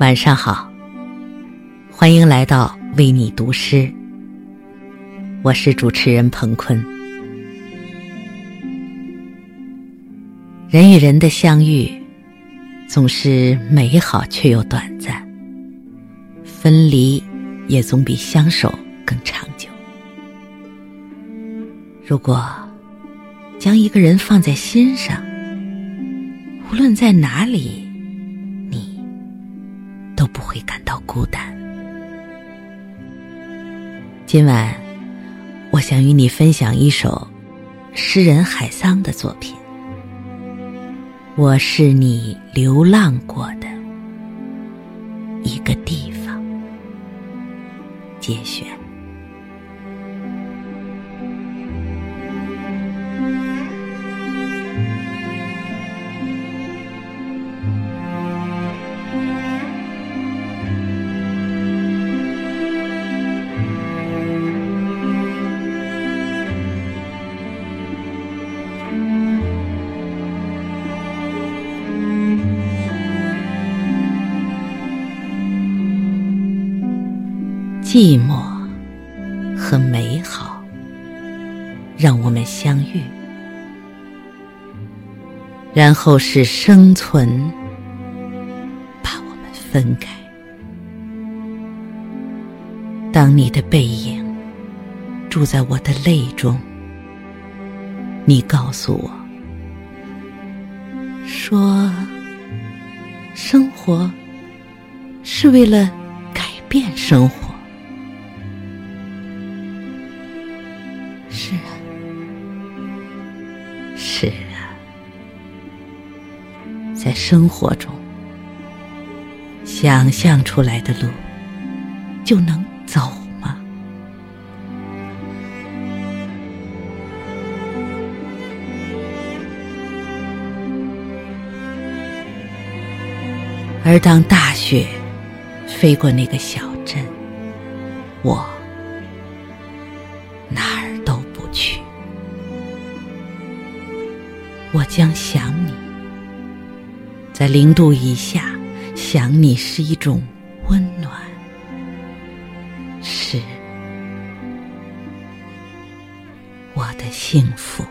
晚上好，欢迎来到为你读诗。我是主持人彭坤。人与人的相遇，总是美好却又短暂；分离也总比相守更长久。如果将一个人放在心上，无论在哪里。会感到孤单。今晚，我想与你分享一首诗人海桑的作品。我是你流浪过的一个地方。节选。寂寞和美好，让我们相遇，然后是生存把我们分开。当你的背影住在我的泪中，你告诉我，说生活是为了改变生活。是啊，是啊，在生活中，想象出来的路就能走吗？而当大雪飞过那个小镇，我。我将想你，在零度以下，想你是一种温暖，是我的幸福。